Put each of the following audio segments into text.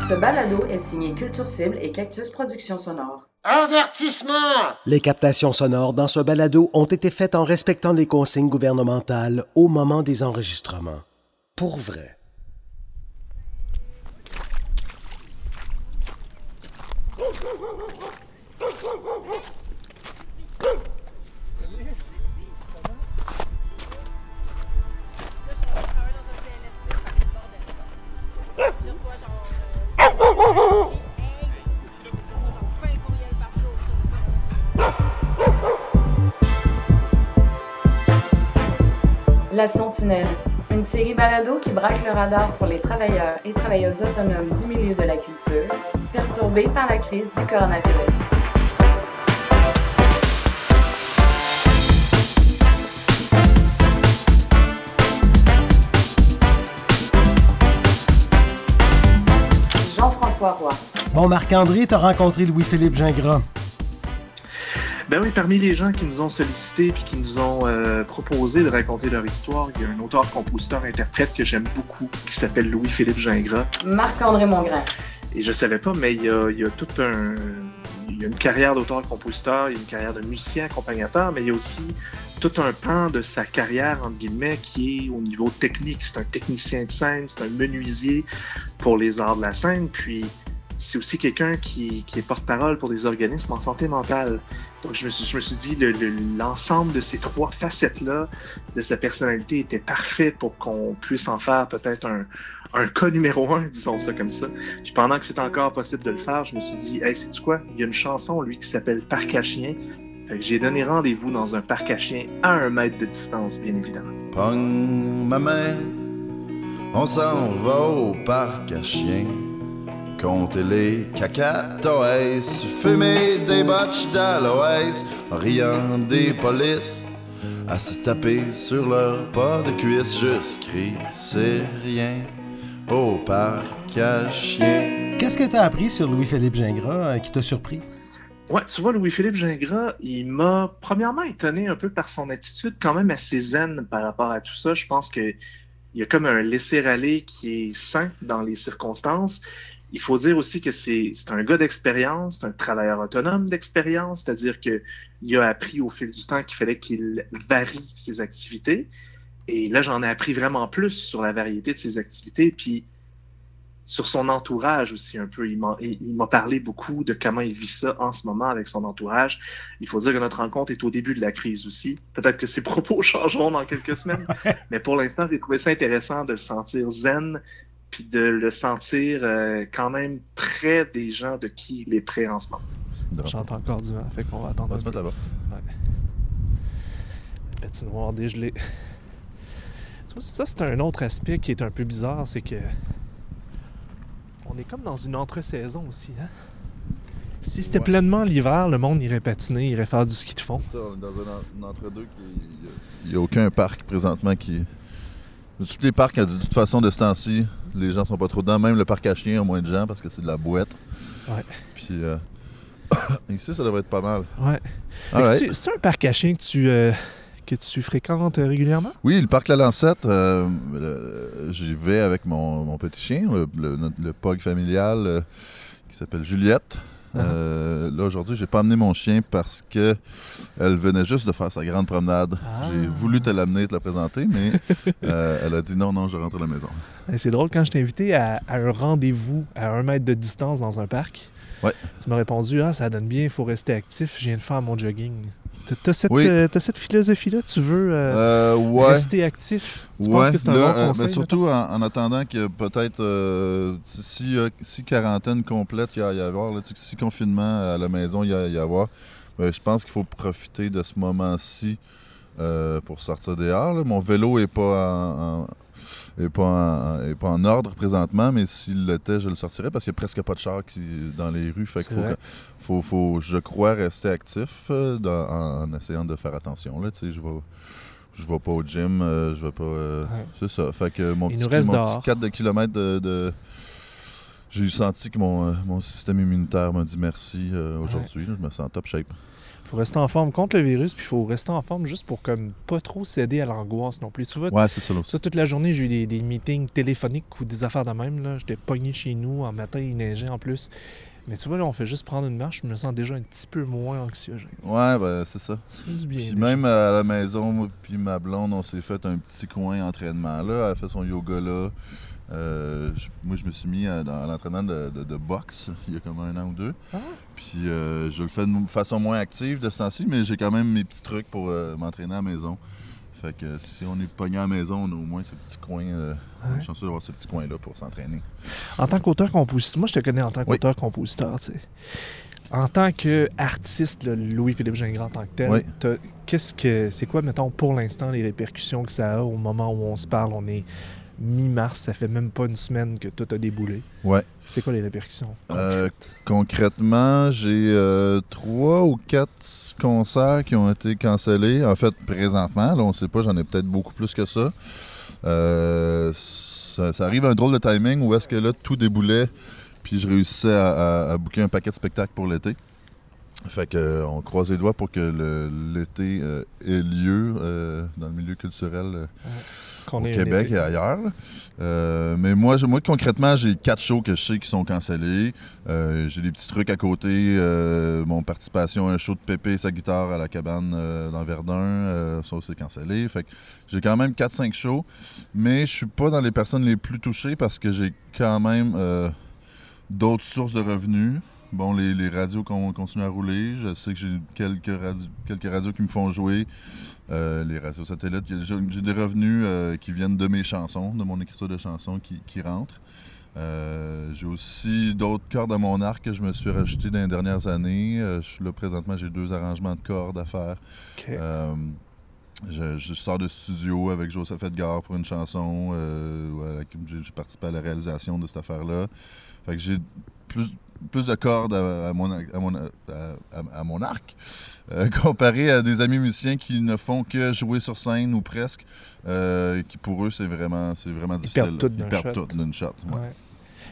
Ce balado est signé Culture Cible et Cactus Productions Sonores. Avertissement! Les captations sonores dans ce balado ont été faites en respectant les consignes gouvernementales au moment des enregistrements. Pour vrai. La Sentinelle, une série balado qui braque le radar sur les travailleurs et travailleuses autonomes du milieu de la culture, perturbés par la crise du coronavirus. Jean-François Roy. Bon, Marc-André, t'as rencontré Louis-Philippe Gingras. Ben oui, parmi les gens qui nous ont sollicité puis qui nous ont euh, proposé de raconter leur histoire, il y a un auteur, compositeur, interprète que j'aime beaucoup qui s'appelle Louis-Philippe Gingras. Marc-André Mongrain. Et je savais pas, mais il y a, il y a tout un. Il y a une carrière d'auteur-compositeur, il y a une carrière de musicien accompagnateur, mais il y a aussi tout un pan de sa carrière, entre guillemets, qui est au niveau technique. C'est un technicien de scène, c'est un menuisier pour les arts de la scène, puis c'est aussi quelqu'un qui, qui, est porte-parole pour des organismes en santé mentale. Je me suis, je me dit, l'ensemble le, de ces trois facettes-là de sa personnalité était parfait pour qu'on puisse en faire peut-être un, cas numéro un, disons ça comme ça. Puis pendant que c'était encore possible de le faire, je me suis dit, hey, c'est quoi? Il y a une chanson, lui, qui s'appelle Parc à chien. J'ai donné rendez-vous dans un parc à chiens à un mètre de distance, bien évidemment. Pogne ma main, on s'en va au parc à chiens. Compter les cacatoès, fumer des botches d'aloès, riant des polices, à se taper sur leur pas de cuisse, juste crie, c'est rien, au parc à chiens. Qu'est-ce que t'as appris sur Louis-Philippe Gingras euh, qui t'a surpris? Ouais, tu vois, Louis-Philippe Gingras, il m'a premièrement étonné un peu par son attitude quand même assez zen par rapport à tout ça. Je pense que il y a comme un laisser-aller qui est sain dans les circonstances. Il faut dire aussi que c'est un gars d'expérience, c'est un travailleur autonome d'expérience, c'est-à-dire qu'il a appris au fil du temps qu'il fallait qu'il varie ses activités. Et là, j'en ai appris vraiment plus sur la variété de ses activités, puis sur son entourage aussi un peu. Il m'a parlé beaucoup de comment il vit ça en ce moment avec son entourage. Il faut dire que notre rencontre est au début de la crise aussi. Peut-être que ses propos changeront dans quelques semaines, mais pour l'instant, j'ai trouvé ça intéressant de le sentir zen, puis de le sentir euh, quand même près des gens de qui il est près en ce moment. J'entends encore du vent, fait qu'on va attendre. On va se mettre là-bas. Ouais. La patinoire dégelée. Ça, c'est un autre aspect qui est un peu bizarre, c'est que on est comme dans une entre-saison aussi. Hein? Si c'était Ouais. pleinement l'hiver, le monde irait patiner, irait faire du ski de fond. Ça, on est dans un en- entre-deux qui. Il n'y a aucun parc présentement qui. Tous les parcs, de toute façon, de ce temps-ci, les gens sont pas trop dedans. Même le parc à chiens a moins de gens parce que c'est de la boîte. Ouais. Puis euh, ici, ça devrait être pas mal. Ouais. C'est-tu c'est-tu un parc à chiens que tu, euh, que tu fréquentes euh, régulièrement? Oui, le parc La Lancette, euh, j'y vais avec mon, mon petit chien, le, le, notre- le pug familial qui s'appelle Juliette. Euh, là, aujourd'hui, j'ai pas amené mon chien parce que elle venait juste de faire sa grande promenade. Ah. J'ai voulu te l'amener, te la présenter, mais euh, elle a dit non, non, je rentre à la maison. C'est drôle, quand je t'ai invité à, à un rendez-vous à un mètre de distance dans un parc, Ouais. tu m'as répondu Ah, ça donne bien, il faut rester actif, je viens de faire mon jogging. T'as- cette, Oui. euh, cette philosophie-là Tu veux euh, Euh, ouais. rester actif? Tu Ouais, penses que c'est un là, bon euh, conseil mais surtout en, en attendant que peut-être euh, si, si quarantaine complète il y a y avoir, là, tu sais, si confinement à la maison il y a y avoir, ben, je pense qu'il faut profiter de ce moment-ci pour sortir dehors. là. Mon vélo est pas en, en- est pas en, est pas en ordre présentement, mais s'il l'était, je le sortirais parce qu'il n'y a presque pas de chars qui, dans les rues. Fait qu'il faut, faut, faut, je crois, rester actif euh, dans- en, essayant de faire attention. Là, je vais, je vais pas au gym, euh, je vais pas. euh, Ouais. C'est ça. Fait que mon Il petit, mon petit 4 de kilomètres de. de- J'ai senti que mon, euh, mon système immunitaire m'a dit merci aujourd'hui. Je me sens en top shape. Faut rester en forme contre le virus, puis il faut rester en forme juste pour comme pas trop céder à l'angoisse non plus. Tu vois, Ouais, c'est ça toute la journée, j'ai eu des, des meetings téléphoniques ou des affaires de même. là. J'étais pogné chez nous. En matin, il neigeait en plus. Mais tu vois, là, on fait juste prendre une marche. Je me sens déjà un petit peu moins anxiogène. Ouais, ben c'est ça. Du bien. Puis déjà. même à la maison, moi puis ma blonde, on s'est fait un petit coin entraînement là. Elle a fait son yoga là. Euh, je- moi, je me suis mis à, l'entraînement de, de- de boxe il y a comme un an ou deux. Ah. Puis euh, je le fais de façon moins active de ce temps-ci, mais j'ai quand même mes petits trucs pour euh, m'entraîner à la maison. Fait que si on est pogné à la maison, on a au moins ce petit coin. euh, Ouais. chanceux d'avoir ce petit coin-là pour s'entraîner. En tant qu'auteur-compositeur, moi, je te connais en tant Oui. qu'auteur-compositeur, tu sais. En tant qu'artiste, Louis-Philippe Gingras en tant que tel, Oui. qu'est-ce que c'est quoi, mettons, pour l'instant, les répercussions que ça a au moment où on se parle? On est mi-mars, ça fait même pas une semaine que tout a déboulé. Ouais. C'est quoi les répercussions? Euh, concrètement, j'ai euh, trois ou quatre concerts qui ont été cancellés. En fait, présentement, là, on sait pas, j'en ai peut-être beaucoup plus que ça. Euh, ça. ça arrive à un drôle de timing où est-ce que là, tout déboulait, puis je réussissais à, à, à booker un paquet de spectacles pour l'été. Fait que, euh, on croise les doigts pour que l'été euh, ait lieu euh, dans le milieu culturel au Québec et ailleurs. mais moi, moi, concrètement, j'ai quatre shows que je sais qui sont cancellés. J'ai des petits trucs à côté. mon participation à un show de Pépé et sa guitare à la cabane dans Verdun, ça aussi cancellé. Fait que j'ai quand même 4-5 shows. Mais je suis pas dans les personnes les plus touchées parce que j'ai quand même d'autres sources de revenus. Bon, les, les radios con- continuent à rouler. Je sais que j'ai quelques, quelques radios qui me font jouer. Euh, les radios satellites. J'ai des revenus euh, qui viennent de mes chansons, de mon écriture de chansons qui, qui rentrent. Euh, j'ai aussi d'autres cordes à mon arc que je me suis rajouté dans les dernières années. Euh, je suis là présentement, j'ai deux arrangements de cordes à faire. Euh, je, je sors de studio avec Joseph Edgar pour une chanson. j'ai participé à la réalisation de cette affaire-là. Fait que j'ai plus, plus de cordes à, à mon, à, mon, à, mon arc euh, comparé à des amis musiciens qui ne font que jouer sur scène ou presque. euh, et qui pour eux, c'est vraiment, c'est vraiment difficile. perdent tout Ils perdent tout d'une shot. ouais. Ouais.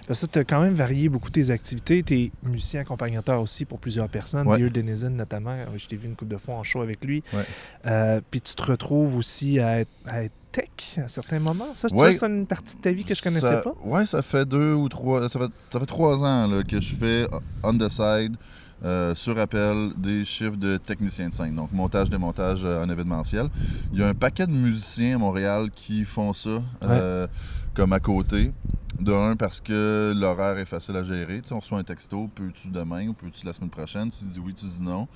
Parce que tu as quand même varié beaucoup tes activités. Tu es musicien accompagnateur aussi pour plusieurs personnes. Ouais. Denizen notamment. Euh, Je t'ai vu une couple de fois en show avec lui. Ouais. Euh, Puis tu te retrouves aussi à être, à être tech à certains moments. Ça, Ouais. c'est une partie de ta vie que je connaissais Ça- pas? Ouais, ça fait deux ou trois. Ça fait, ça fait trois ans là, que je fais on the side, euh, sur appel, des chiffres de technicien de scène. Donc, montage, démontage euh, en événementiel. Il y a un paquet de musiciens à Montréal qui font ça, euh, comme à côté. De un, parce que l'horaire est facile à gérer. Tu sais, on reçoit un texto, peux-tu demain ou peux-tu la semaine prochaine? Tu dis oui, tu dis non.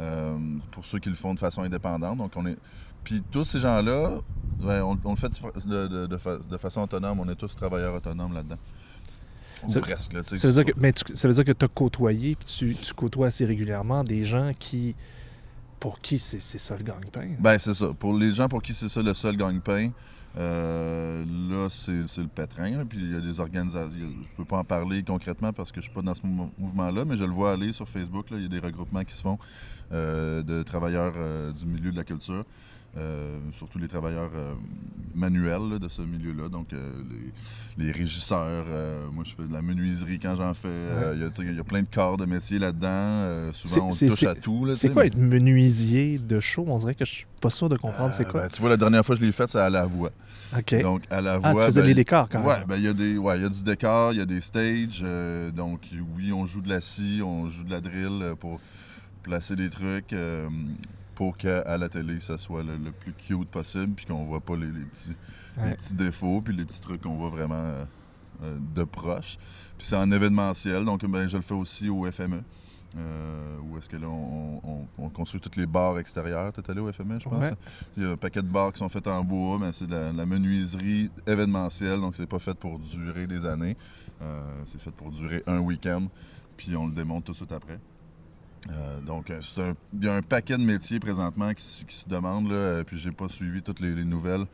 Euh, pour ceux qui le font de façon indépendante. Donc, on est. Puis tous ces gens-là, ouais, on, on le fait de, de- de fa- de façon autonome. On est tous travailleurs autonomes là-dedans. Ou Ça- presque. Là, Ça veut dire que, mais tu- ça veut dire que tu as côtoyé, puis tu, tu côtoies assez régulièrement des gens qui, pour qui c'est c'est ça le gagne-pain. Ben, c'est ça. Pour les gens pour qui c'est ça le seul gagne-pain, euh, là, c'est le pétrin. Puis il y a des organisations. Je peux pas en parler concrètement parce que je suis pas dans ce mou- mouvement-là, mais je le vois aller sur Facebook. Il y a des regroupements qui se font euh, de travailleurs euh, du milieu de la culture. Euh, surtout les travailleurs euh, manuels là, de ce milieu-là, donc euh, les, les régisseurs. moi, je fais de la menuiserie quand j'en fais. Il y a, y plein de corps de métier là-dedans. Souvent, on touche à tout. C'est quoi mais- être menuisier de show? On dirait que je suis pas sûr de comprendre c'est quoi. ben, tu vois, la dernière fois que je l'ai fait, c'est à la voix. OK. Donc, à la ah, voix. tu faisais ben, les décors quand Ouais, même. ben il y a des, ouais, il y a du décor, il y a des stages. donc, oui, on joue de la scie, on joue de la drill pour placer des trucs pour qu'à la télé, ça soit le, le plus cute possible, puis qu'on voit pas les, les petits, les petits défauts, puis les petits trucs qu'on voit vraiment euh, euh, de proche. Puis c'est en événementiel, donc ben, je le fais aussi au FME. Euh, où est-ce que là, on, on- on construit tous les bars extérieurs. T'es allé au FME, je pense? Ouais. hein? Il y a un paquet de bars qui sont faits en bois, mais c'est de la, de la menuiserie événementielle, donc c'est pas fait pour durer des années. Euh, c'est fait pour durer un week-end, puis on le démonte tout de suite après. Euh, donc, euh, c'est un- il y a un paquet de métiers présentement qui, se demandent, là, euh, puis j'ai pas suivi toutes les, les nouvelles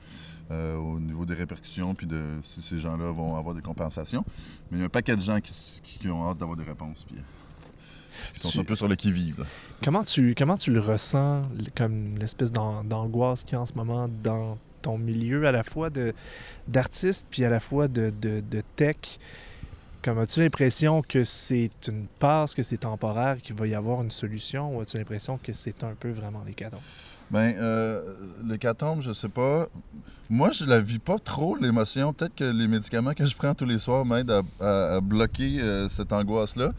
euh, au niveau des répercussions, puis de si ces gens-là vont avoir des compensations. Mais il y a un paquet de gens qui, qui- qui ont hâte d'avoir des réponses, puis qui sont Tu- un peu sur le qui-vive. Comment tu, comment tu le ressens, comme l'espèce d'an- d'angoisse qu'il y a en ce moment dans ton milieu, à la fois de- d'artiste, puis à la fois de, de- de tech? Comme as-tu l'impression que c'est une passe, que c'est temporaire, qu'il va y avoir une solution, ou as-tu l'impression que c'est un peu vraiment l'hécatombe? Ben, euh, l'hécatombe, je sais pas. Moi, je la vis pas trop, l'émotion. Peut-être que les médicaments que je prends tous les soirs m'aident à, bloquer euh, cette angoisse-là.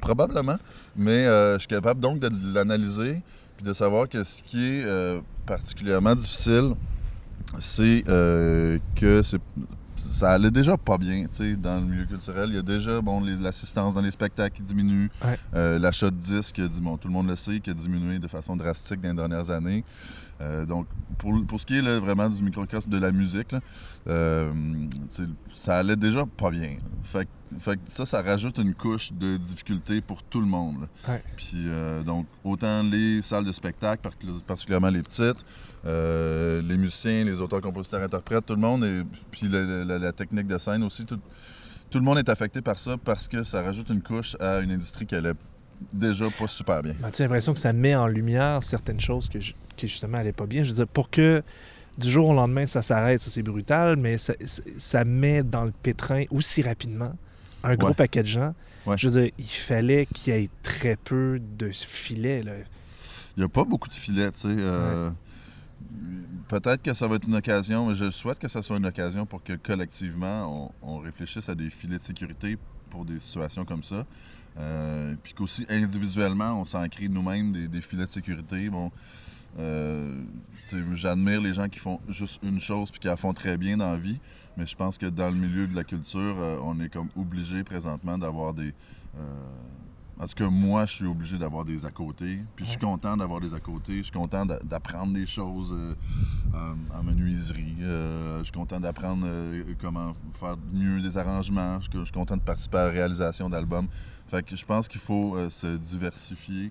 Probablement. Mais euh, je suis capable donc de l'analyser puis de savoir que ce qui est euh, particulièrement difficile, c'est que c'est ça allait déjà pas bien, tu sais, dans le milieu culturel. Il y a déjà, bon, l'assistance dans les spectacles qui diminue. Ouais. Euh, L'achat de disques, bon, tout le monde le sait, qui a diminué de façon drastique dans les dernières années. Euh, donc, pour, pour ce qui est là, vraiment du microcosme de la musique, là, euh, ça allait déjà pas bien. Fait, fait ça, ça rajoute une couche de difficulté pour tout le monde. Ouais. Puis, euh, donc, autant les salles de spectacle, par- particulièrement les petites, les musiciens, les auteurs, compositeurs, interprètes, tout le monde, et puis la, la- la technique de scène aussi, tout, tout le monde est affecté par ça parce que ça rajoute une couche à une industrie qui allait déjà pas super bien. As-tu l'impression que ça met en lumière certaines choses que ju- qui justement allaient pas bien? Je veux dire, pour que du jour au lendemain ça s'arrête, ça c'est brutal, mais ça, ça met dans le pétrin aussi rapidement un gros Ouais. paquet de gens. Ouais. Je veux dire, il fallait qu'il y ait très peu de filets. Là. Il n'y a pas beaucoup de filets, tu sais. euh, Peut-être que ça va être une occasion, mais je souhaite que ça soit une occasion pour que collectivement, on, on réfléchisse à des filets de sécurité pour des situations comme ça. Euh, puis qu'aussi individuellement, on s'en crée nous-mêmes des, des filets de sécurité. Bon, euh, j'admire les gens qui font juste une chose puis qui la font très bien dans la vie, mais je pense que dans le milieu de la culture, euh, on est comme obligé présentement d'avoir des. en tout cas, moi, je suis obligé d'avoir des à côté. Puis je suis content d'avoir des à côté. Je suis content d'a- d'apprendre des choses en, en menuiserie. Je suis content d'apprendre comment faire mieux des arrangements. Je suis content de participer à la réalisation d'albums. Fait que je pense qu'il faut euh, se diversifier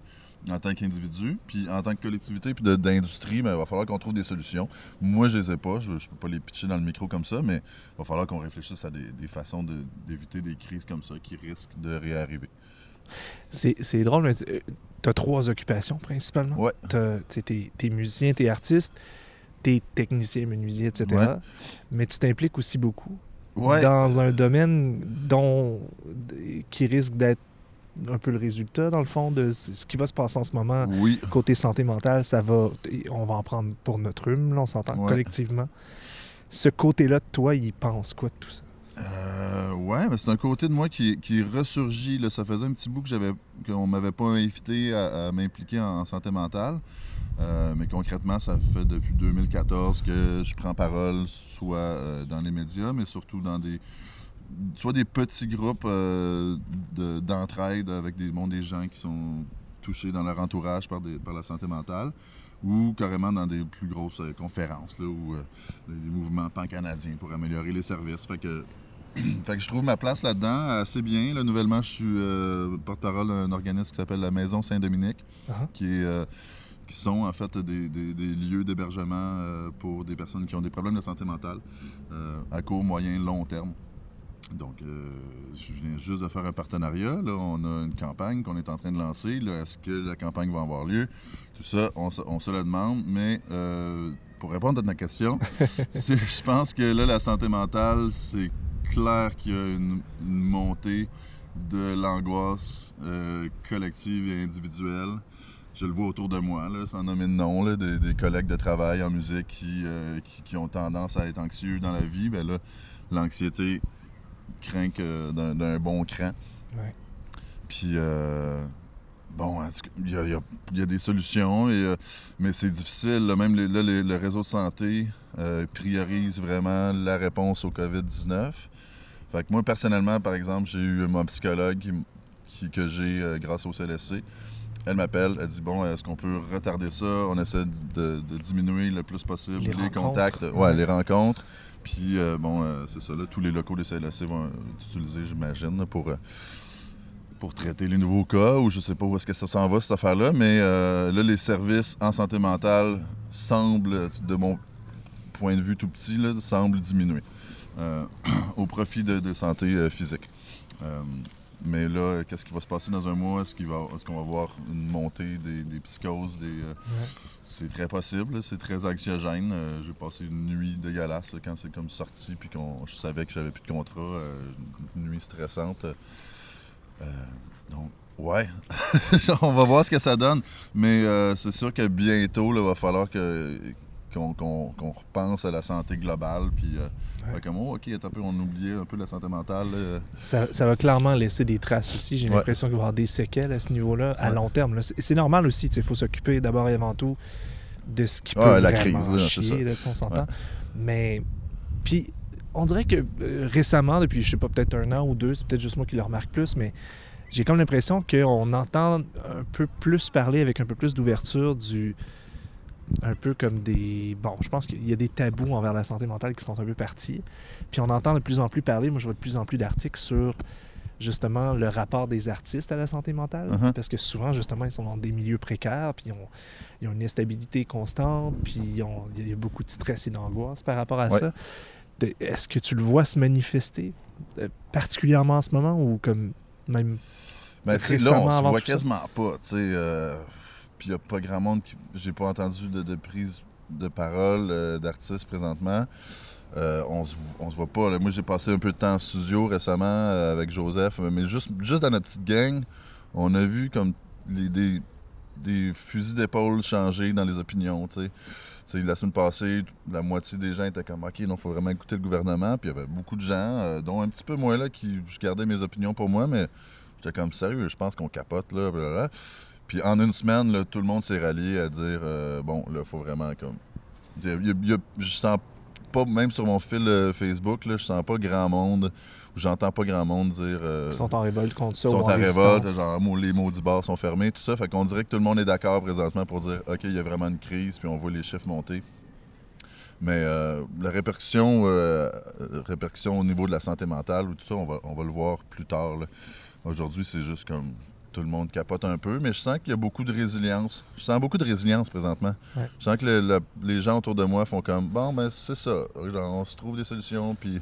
en tant qu'individu, puis en tant que collectivité, puis d'industrie, ben, il va falloir qu'on trouve des solutions. Moi, je les ai pas, je ne peux pas les pitcher dans le micro comme ça, mais il va falloir qu'on réfléchisse à des, des façons de- d'éviter des crises comme ça qui risquent de réarriver. C'est drôle, mais tu as trois occupations principalement. Ouais. Tu es musicien, t'es artiste, t'es technicien, menuisier, etc. Ouais. Mais tu t'impliques aussi beaucoup Ouais. dans un domaine dont qui risque d'être un peu le résultat, dans le fond, de ce qui va se passer en ce moment. Oui. Côté santé mentale, ça va. On va en prendre pour notre rhume, là, on s'entend Ouais. collectivement. Ce côté-là de toi, il pense quoi de tout ça? Euh, ouais, ben, c'est un côté de moi qui, qui ressurgit. Là. Ça faisait un petit bout que j'avais qu'on m'avait pas invité à, à m'impliquer en, en santé mentale. Euh, mais concrètement, ça fait depuis 2014 que je prends parole, soit euh, dans les médias, mais surtout dans des soit des petits groupes euh, de- d'entraide avec des, bon, des gens qui sont touchés dans leur entourage par, des- par la santé mentale, ou carrément dans des plus grosses euh, conférences, là, ou euh, des mouvements pan-canadiens pour améliorer les services. Fait que fait que je trouve ma place là-dedans assez bien. Là, nouvellement, je suis euh, porte-parole d'un organisme qui s'appelle la Maison Saint-Dominique, Ah. qui, est, euh, qui sont en fait des, des- des lieux d'hébergement euh, pour des personnes qui ont des problèmes de santé mentale euh, à court, moyen, long terme. Donc, euh, je viens juste de faire un partenariat. Là, on a une campagne qu'on est en train de lancer. Est-ce que la campagne va avoir lieu? Tout ça, on, se- on se le demande. Mais euh, pour répondre à ta question, je pense que là, la santé mentale, c'est clair qu'il y a une, une montée de l'angoisse euh, collective et individuelle. Je le vois autour de moi, là, sans nommer de nom, là, des, des collègues de travail en musique qui, euh, qui, qui ont tendance à être anxieux dans la vie. Ben là, l'anxiété craint que d'un bon cran. Ouais. Puis, euh, bon, il y y a- il y a des solutions, et, euh, mais c'est difficile. là. même les- là, les- le réseau de santé euh, priorise vraiment la réponse au COVID-19. Fait que moi, personnellement, par exemple, j'ai eu mon psychologue qui que j'ai grâce au CLSC. Elle m'appelle, elle dit Bon, est-ce qu'on peut retarder ça? On essaie de, de diminuer le plus possible Les contacts, ouais, Ouais. les rencontres. Puis, euh, bon, euh, c'est ça, là, tous les locaux des CLSC vont être utilisés, j'imagine, pour, euh, pour traiter les nouveaux cas, ou je sais pas où est-ce que ça s'en va, cette affaire-là. Mais là, les services en santé mentale semblent, de mon point de vue tout petit, là, semblent diminuer au profit de, de santé physique. Mais là, qu'est-ce qui va se passer dans un mois? Est-ce qu'on va, est qu'on va voir une montée des, des psychoses? Des, euh, C'est très possible, c'est très anxiogène. Euh, j'ai passé une nuit dégueulasse quand c'est comme sorti, puis qu'on je savais que j'avais plus de contrat. euh, une nuit stressante. Donc, ouais, on va voir ce que ça donne. Mais c'est sûr que bientôt, il va falloir que, qu'on, repense à la santé globale. Puis, euh, fait comme, oh, OK, un peu, on oubliait un peu la santé mentale. là. Ça, ça va clairement laisser des traces aussi. J'ai Ouais. l'impression qu'il va y avoir des séquelles à ce niveau-là, à Ouais. long terme. C'est normal aussi. Il faut s'occuper d'abord et avant tout de ce qui peut Ouais, la vraiment crise, là, chier, là, on s'entend. Mais, puis, on dirait que euh, récemment, depuis, je sais pas, peut-être un an ou deux, c'est peut-être juste moi qui le remarque plus, mais j'ai comme l'impression qu'on entend un peu plus parler avec un peu plus d'ouverture du un peu comme des... Bon, je pense qu'il y a des tabous envers la santé mentale qui sont un peu partis. Puis on entend de plus en plus parler, moi je vois de plus en plus d'articles sur justement le rapport des artistes à la santé mentale. Mhm. Parce que souvent, justement, ils sont dans des milieux précaires, puis ils ont, ils ont une instabilité constante, puis ils ont- il y a beaucoup de stress et d'angoisse par rapport à Ouais. ça. Est-ce que tu le vois se manifester euh, particulièrement en ce moment ou comme même Ben, tu sais, là, on se voit quasiment pas, tu sais. euh, Puis il n'y a pas grand monde qui. J'ai pas entendu de, prise de parole euh, d'artistes présentement. Euh, on, se, se voit pas. Moi, j'ai passé un peu de temps en studio récemment euh, avec Joseph, mais juste, juste dans notre petite gang, on a vu comme les- des, fusils d'épaule changer dans les opinions, la semaine passée, la moitié des gens étaient comme OK, il faut vraiment écouter le gouvernement. Puis il y avait beaucoup de gens, dont un petit peu moi, là, qui je gardais mes opinions pour moi, mais j'étais comme sérieux, je pense qu'on capote, là. Puis en une semaine, là, tout le monde s'est rallié à dire euh, bon, là, faut vraiment comme. il y a- il y a- il y a- je sens pas, même sur mon fil euh, Facebook, là, je sens pas grand monde, ou j'entends pas grand monde dire. euh, qui sont en révolte contre ça sont ou en en révolte, genre les maudits bars sont fermés, tout ça. Fait qu'on dirait que tout le monde est d'accord présentement pour dire OK, il y a vraiment une crise, puis on voit les chiffres monter. Mais euh, la répercussion, euh, répercussion au niveau de la santé mentale ou tout ça, on va, on va le voir plus tard. Aujourd'hui, c'est juste comme tout le monde capote un peu, mais je sens qu'il y a beaucoup de résilience. Je sens beaucoup de résilience présentement. Ouais. Je sens que le- le- les gens autour de moi font comme bon, ben c'est ça. Genre, on se trouve des solutions, puis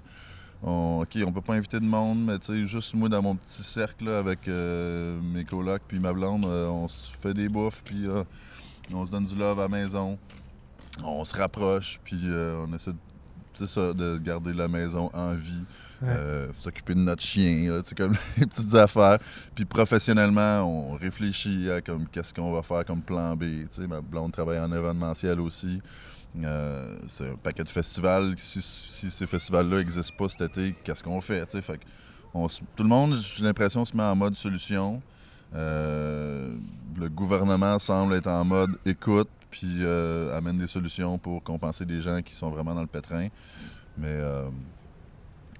on, OK, on peut pas inviter de monde, mais tu sais, juste moi dans mon petit cercle là, avec euh, mes colocs puis ma blonde, euh, on se fait des bouffes, puis euh, on se donne du love à la maison. On se rapproche, puis on essaie de, c'est ça, de garder la maison en vie, Euh, s'occuper de notre chien, comme les petites affaires. Puis professionnellement, on réfléchit à comme qu'est-ce qu'on va faire comme plan B. Ma blonde travaille en événementiel aussi. Euh, c'est un paquet de festivals. Si, ces festivals-là n'existent pas cet été, qu'est-ce qu'on fait? Fait tout le monde, j'ai l'impression, se met en mode solution. Euh, le gouvernement semble être en mode écoute, puis amène des solutions pour compenser des gens qui sont vraiment dans le pétrin. Mais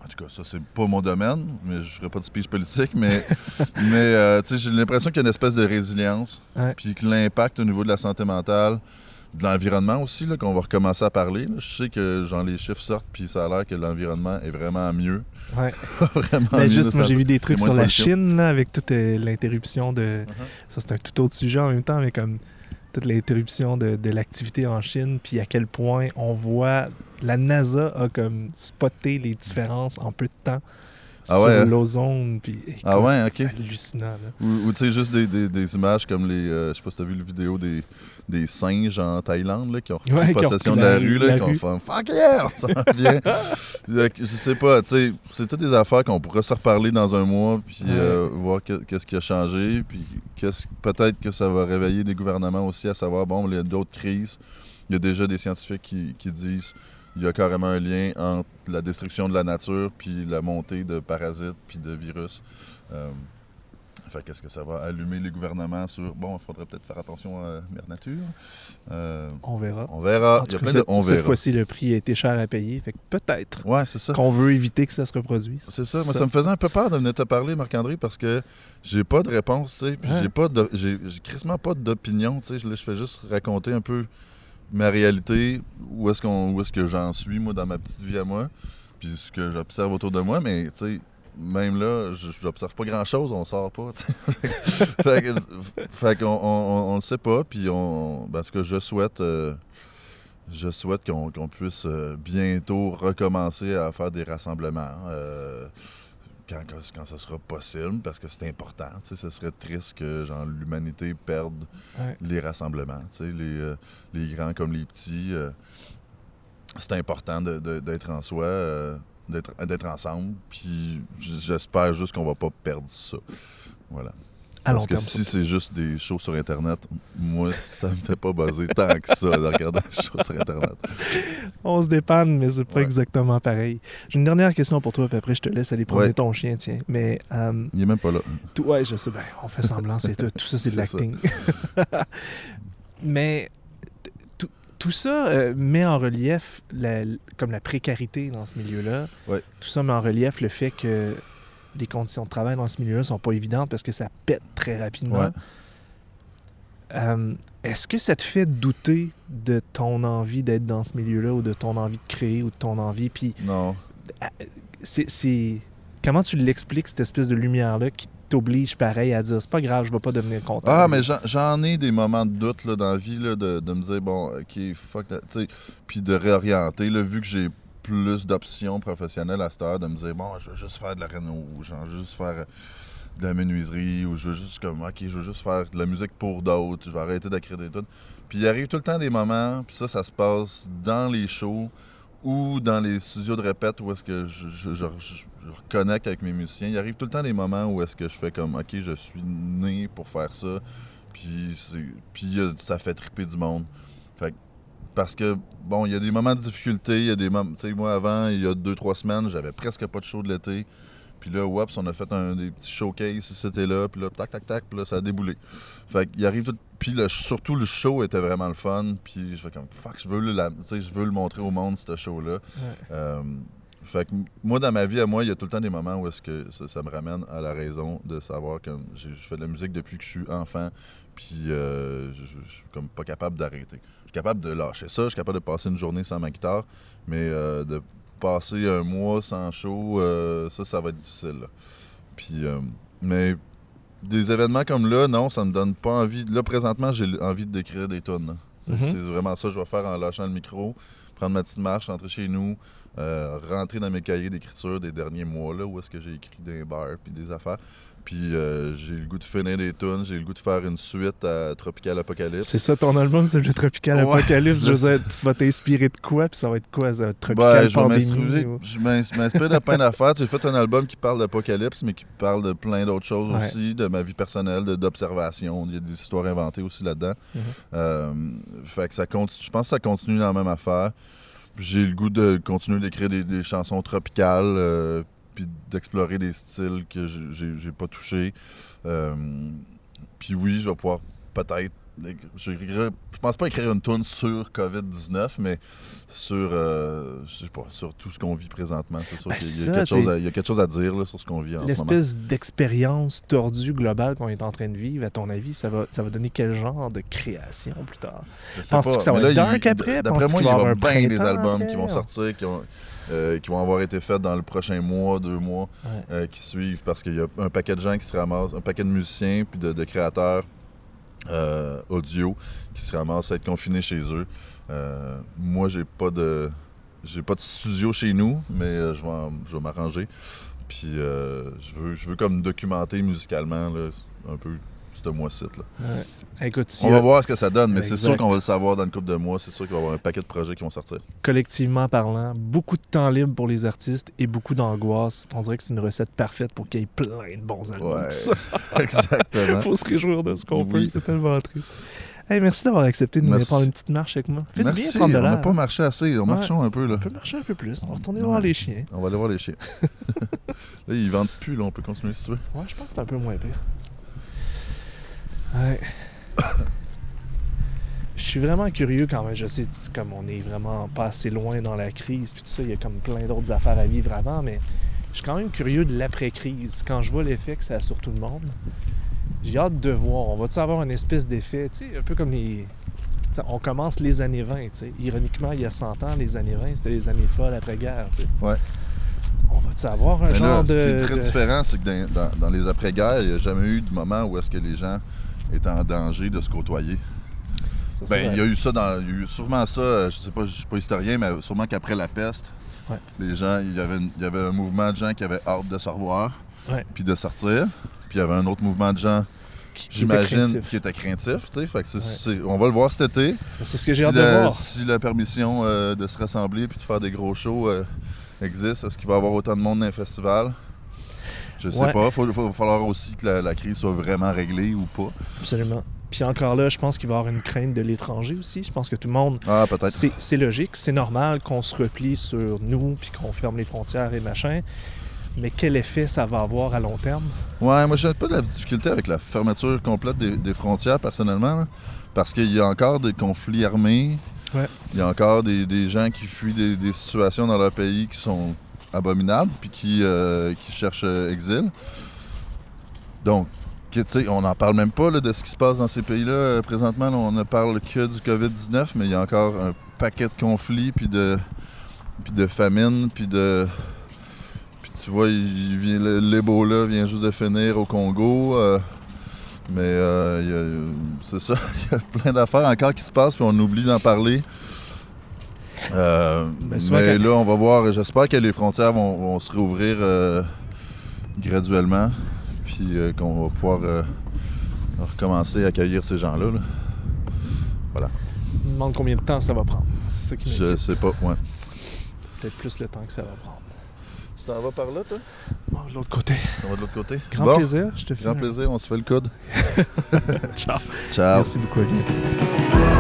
en tout cas, ça, c'est pas mon domaine, mais je ferai pas de speech politique, mais, mais euh, tu sais, j'ai l'impression qu'il y a une espèce de résilience, Ouais. puis que l'impact au niveau de la santé mentale, de l'environnement aussi, là, qu'on va recommencer à parler. là. Je sais que genre, les chiffres sortent, puis ça a l'air que l'environnement est vraiment mieux. Ouais. vraiment Ben, mieux juste, moi, j'ai vu des trucs sur de la. Chine, là, avec toute euh, l'interruption de. Uh-huh. Ça, c'est un tout autre sujet en même temps, mais comme l'interruption de, de l'activité en Chine, puis à quel point on voit. La NASA a comme spoté les différences en peu de temps Ah sur ouais, hein? l'ozone, puis. Ah ouais, ok. C'est hallucinant, là. Ou, ou tu sais, juste des, des- des images comme les. euh, je sais pas si t'as vu la vidéo des, des singes en Thaïlande là, qui ont repris Ouais, ont possession de la, la- rue, là, qui ont fait Fuck yeah! On s'en vient. Je sais pas, tu sais, c'est toutes des affaires qu'on pourra se reparler dans un mois, puis Ouais. euh, voir que- qu'est-ce qui a changé, puis qu'est-ce- peut-être que ça va réveiller les gouvernements aussi à savoir, bon, il y a d'autres crises. Il y a déjà des scientifiques qui, qui disent il y a carrément un lien entre la destruction de la nature puis la montée de parasites puis de virus. Euh, fait qu'est-ce que ça va allumer les gouvernements sur bon, il faudrait peut-être faire attention à Mère Nature. Euh, On verra. on verra. En Il y tout a cas, plein de cette, on cette verra. fois-ci, le prix a été cher à payer. Fait que peut-être Ouais, c'est ça. qu'on veut éviter que ça se reproduise. C'est ça. Moi, Ça. ça me faisait un peu peur de venir te parler, Marc-André, parce que j'ai pas de réponse, tu sais. Puis Ouais. j'ai pas de, j'ai, j'ai crissement pas d'opinion, tu sais. Je fais juste raconter un peu ma réalité, où est-ce qu'on, où est-ce que j'en suis, moi, dans ma petite vie à moi, puis ce que j'observe autour de moi, mais, tu sais, même là, j'observe pas grand-chose, on sort pas, fait que, fait qu'on on, on, le sait pas, puis on, ben, ce que je souhaite... euh, je souhaite qu'on qu'on puisse euh, bientôt recommencer à faire des rassemblements. euh, quand, quand, ça sera possible, parce que c'est important. Tu sais, ce serait triste que genre, l'humanité perde Ouais. les rassemblements. Tu sais, les, euh, les grands comme les petits. euh, c'est important de- de- d'être en soi, euh, d'être d'être ensemble. Puis j'espère juste qu'on va pas perdre ça. Voilà. À long Parce que si c'est juste des shows sur Internet, moi, ça me fait pas buzzer tant que ça de regarder des shows sur Internet. On se dépanne, mais c'est pas Ouais. exactement pareil. J'ai une dernière question pour toi, puis après, je te laisse aller promener Ouais. ton chien, tiens. Mais, euh, Il est même pas là. ouais, je sais, ben, on fait semblant, c'est tout. Tout ça, c'est de l'acting. mais tout- tout ça euh, met en relief, la- comme la précarité dans ce milieu-là. Ouais. Tout ça met en relief le fait que les conditions de travail dans ce milieu-là sont pas évidentes parce que ça pète très rapidement. Ouais. Euh, Est-ce que ça te fait douter de ton envie d'être dans ce milieu-là ou de ton envie de créer ou de ton envie? Puis, Non. c'est, c'est- comment tu l'expliques, cette espèce de lumière-là qui t'oblige pareil à dire c'est pas grave, je vais pas devenir content? Ah, mais j'en- ai des moments de doute là, dans la vie, là, de, de me dire, bon, OK, fuck that, tu sais, puis de réorienter, là, vu que j'ai plus d'options professionnelles à cette heure, de me dire, bon, je veux juste faire de la réno, ou genre, juste faire euh, de la menuiserie, ou je veux juste, comme, OK, je veux juste faire de la musique pour d'autres, je vais arrêter d'écrire des tunes. Puis il arrive tout le temps des moments, puis ça, ça se passe dans les shows ou dans les studios de répète où est-ce que je, je, je- je- je reconnecte avec mes musiciens. Il arrive tout le temps des moments où est-ce que je fais comme, OK, je suis né pour faire ça, puis, puis euh, ça fait triper du monde. Parce que, bon, il y a des moments de difficulté, il y a des moments, tu sais, moi avant, il y a deux, trois semaines, j'avais presque pas de show de l'été. Puis là, oups, on a fait un, des petits showcases, c'était là, puis là, tac, tac, tac, puis là, ça a déboulé. Fait qu'il arrive tout. Puis le- surtout, le show était vraiment le fun, puis je fais comme, fuck, je veux le, la- je veux le montrer au monde, ce show-là. Ouais. Euh, fait que moi, dans ma vie, à moi, il y a tout le temps des moments où est-ce que ça, ça me ramène à la raison de savoir que je fais de la musique depuis que je suis enfant, puis euh, je suis comme pas capable d'arrêter. Je suis capable de lâcher ça, je suis capable de passer une journée sans ma guitare, mais euh, de passer un mois sans show, euh, ça, ça va être difficile. là. Puis, euh, mais des événements comme là, non, ça me donne pas envie. Là, présentement, j'ai envie d'écrire des. C'est Mhm. c'est vraiment ça que je vais faire en lâchant le micro, prendre ma petite marche, rentrer chez nous, rentrer dans mes cahiers d'écriture des derniers mois, là, où est-ce que j'ai écrit des bars puis des affaires. Puis euh, j'ai le goût de finir des tunes, j'ai le goût de faire une suite à Tropical Apocalypse. C'est ça ton album, c'est le Tropical Ouais, Apocalypse. Je je veux dire, tu vas t'inspirer de quoi, puis ça va être quoi, ça va être Ben, Tropical je vais Pandémie ou- je m'ins- je m'inspire de plein d'affaires. J'ai fait un album qui parle d'apocalypse, mais qui parle de plein d'autres choses Ouais. aussi, de ma vie personnelle, d'observation. Il y a des histoires inventées aussi là-dedans. Mhm. Euh, fait que ça continue, je pense que ça continue dans la même affaire. J'ai le goût de continuer d'écrire des, des chansons tropicales, euh, puis d'explorer des styles que j'ai- pas touchés. Euh, puis oui, je vais pouvoir peut-être. J'écrirai- Je pense pas écrire une tune sur COVID-19, mais sur, euh, je sais pas, sur tout ce qu'on vit présentement. C'est sûr Ben, qu'il y, a ça, quelque chose à- il y a quelque chose à dire là, sur ce qu'on vit en ce moment. L'espèce d'expérience tordue globale qu'on est en train de vivre, à ton avis, ça va, ça va donner quel genre de création plus tard? Je Penses-tu que ça va là, être dark il- après? D'après moi, il y va y aura bien des albums après? qui vont sortir, qui, ont- euh, qui vont avoir été faits dans le prochain mois, deux mois, Ouais. euh, qui suivent, parce qu'il y a un paquet de gens qui se ramassent, un paquet de musiciens puis de, de créateurs euh, audio qui se ramassent à être confinés chez eux. Euh, moi, j'ai pas de j'ai pas de studio chez nous, mais euh, je vais, vais m'arranger. Puis euh, je veux je veux comme documenter musicalement là, un peu ce mois-ci. là. Ouais. Écoute, si On va euh, voir ce que ça donne, mais c'est sûr qu'on va le savoir dans une couple de mois. C'est sûr qu'il va y avoir un paquet de projets qui vont sortir. collectivement parlant, beaucoup de temps libre pour les artistes et beaucoup d'angoisse, on dirait que c'est une recette parfaite pour qu'il y ait plein de bons albums. Ouais. Exactement. faut se réjouir de ce qu'on Oui. peut, c'est tellement triste. Hey, merci d'avoir accepté de nous Merci. prendre une petite marche avec moi. Fait du bien Merci. prendre de On n'a pas marché assez. On Ouais. marchons un peu. Là. On peut marcher un peu plus. On va retourner Ouais. voir les chiens. On va aller voir les chiens. là, ils vendent plus. Là. On peut continuer si tu veux. Ouais, je pense que c'est un peu moins pire. Ouais. Je suis vraiment curieux quand même. Je sais, comme on est vraiment pas assez loin dans la crise, puis tout ça, il y a comme plein d'autres affaires à vivre avant, mais je suis quand même curieux de l'après-crise. Quand je vois l'effet que ça a sur tout le monde, j'ai hâte de voir. On va-tu avoir une espèce d'effet, tu sais, un peu comme les. on commence les années 20, tu sais. Ironiquement, il y a 100 ans, les années 20, c'était les années folles après-guerre, tu sais. Ouais. On va-tu avoir un Mais genre là, de. ce qui est très de- différent, c'est que dans, dans- dans les après-guerres, il n'y a jamais eu de moment où est-ce que les gens étaient en danger de se côtoyer. Ça, Ben, il y a eu ça dans. Il y a eu sûrement ça, euh, je sais pas, je suis pas historien, mais sûrement qu'après la peste, Ouais. Les gens, il y, avait, une- il y avait un mouvement de gens qui avaient hâte de se revoir, puis de sortir. Puis il y avait un autre mouvement de gens, Qui- qui était j'imagine, craintif. Fait que on va le voir cet été. C'est ce que j'ai si hâte de la, voir. Si la permission euh, de se rassembler puis de faire des gros shows euh, existe, est-ce qu'il va y avoir autant de monde dans les festivals? Je sais Ouais. pas. Il va falloir aussi que la, la crise soit vraiment réglée ou pas. Absolument. Puis encore là, je pense qu'il va y avoir une crainte de l'étranger aussi. Je pense que tout le monde Ah, peut-être. C'est logique, c'est normal qu'on se replie sur nous puis qu'on ferme les frontières et machin. Mais quel effet ça va avoir à long terme? Ouais, moi, j'ai pas de la difficulté avec la fermeture complète des, des frontières, personnellement. là. parce qu'il y a encore des conflits armés. Ouais. Il y a encore des, des gens qui fuient des, des situations dans leur pays qui sont abominables puis qui, euh, qui cherchent euh, exil. Donc, on n'en parle même pas là, de ce qui se passe dans ces pays-là. Euh, Présentement, on ne parle que du COVID-19, mais il y a encore un paquet de conflits, puis de, puis de famine, puis de... Puis tu vois, l'Ebola vient juste de finir au Congo. euh, mais euh, c'est ça, il y a plein d'affaires encore qui se passent, puis on oublie d'en parler. Euh, Ben, mais là, on va voir. J'espère que les frontières vont, vont se réouvrir euh, graduellement, puis euh, qu'on va pouvoir euh, recommencer à accueillir ces gens-là. là. Je me demande combien de temps ça va prendre. C'est ça qui Je sais pas, ouais. Peut-être plus le temps que ça va prendre. Tu t'en vas par là, toi? Bon, de l'autre côté. On va de l'autre côté? Grand Bon, plaisir. Je te fais Grand un- plaisir, on se fait le coude. Ciao. Ciao. Merci beaucoup, à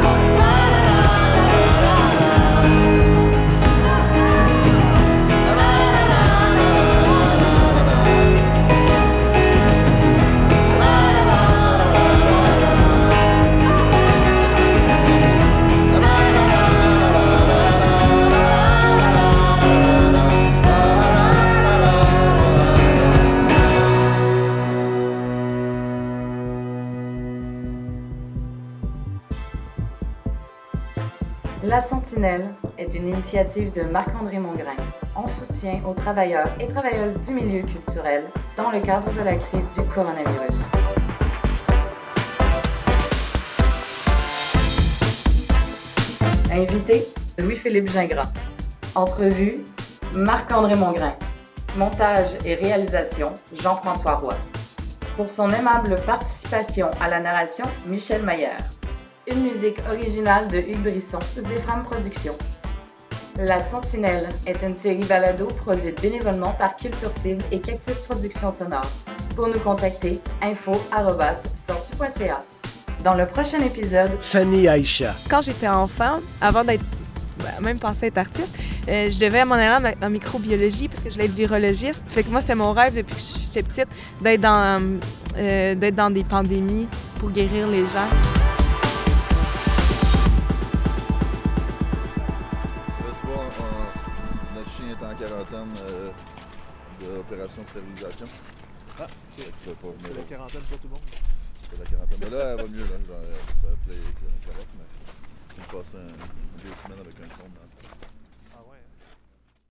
Est une initiative de Marc-André Mongrain en soutien aux travailleurs et travailleuses du milieu culturel dans le cadre de la crise du coronavirus. Invité, Louis-Philippe Gingras. Entrevue, Marc-André Mongrain. Montage et réalisation, Jean-François Roy. Pour son aimable participation à la narration, Michel Maillère. Une musique originale de Hugues Brisson, Zéphram Productions. La Sentinelle est une série balado produite bénévolement par Culture Cible et Cactus Productions Sonores. Pour nous contacter, info@sortu.ca. Dans le prochain épisode, Fanny Aïcha. Quand j'étais enfant, avant d'être ben, même penser être artiste, euh, je devais à mon aller en, en microbiologie parce que je voulais être virologiste. Fait que moi, c'était mon rêve depuis que j'étais petite d'être dans, euh, d'être dans des pandémies pour guérir les gens. D'opération de stérilisation. Ah, pas venir là. quarantaine pour tout le monde. C'est la quarantaine. Mais là, elle va mieux. Là. Genre, ça va plaire correct, mais il me passe un, deux semaines avec un la face.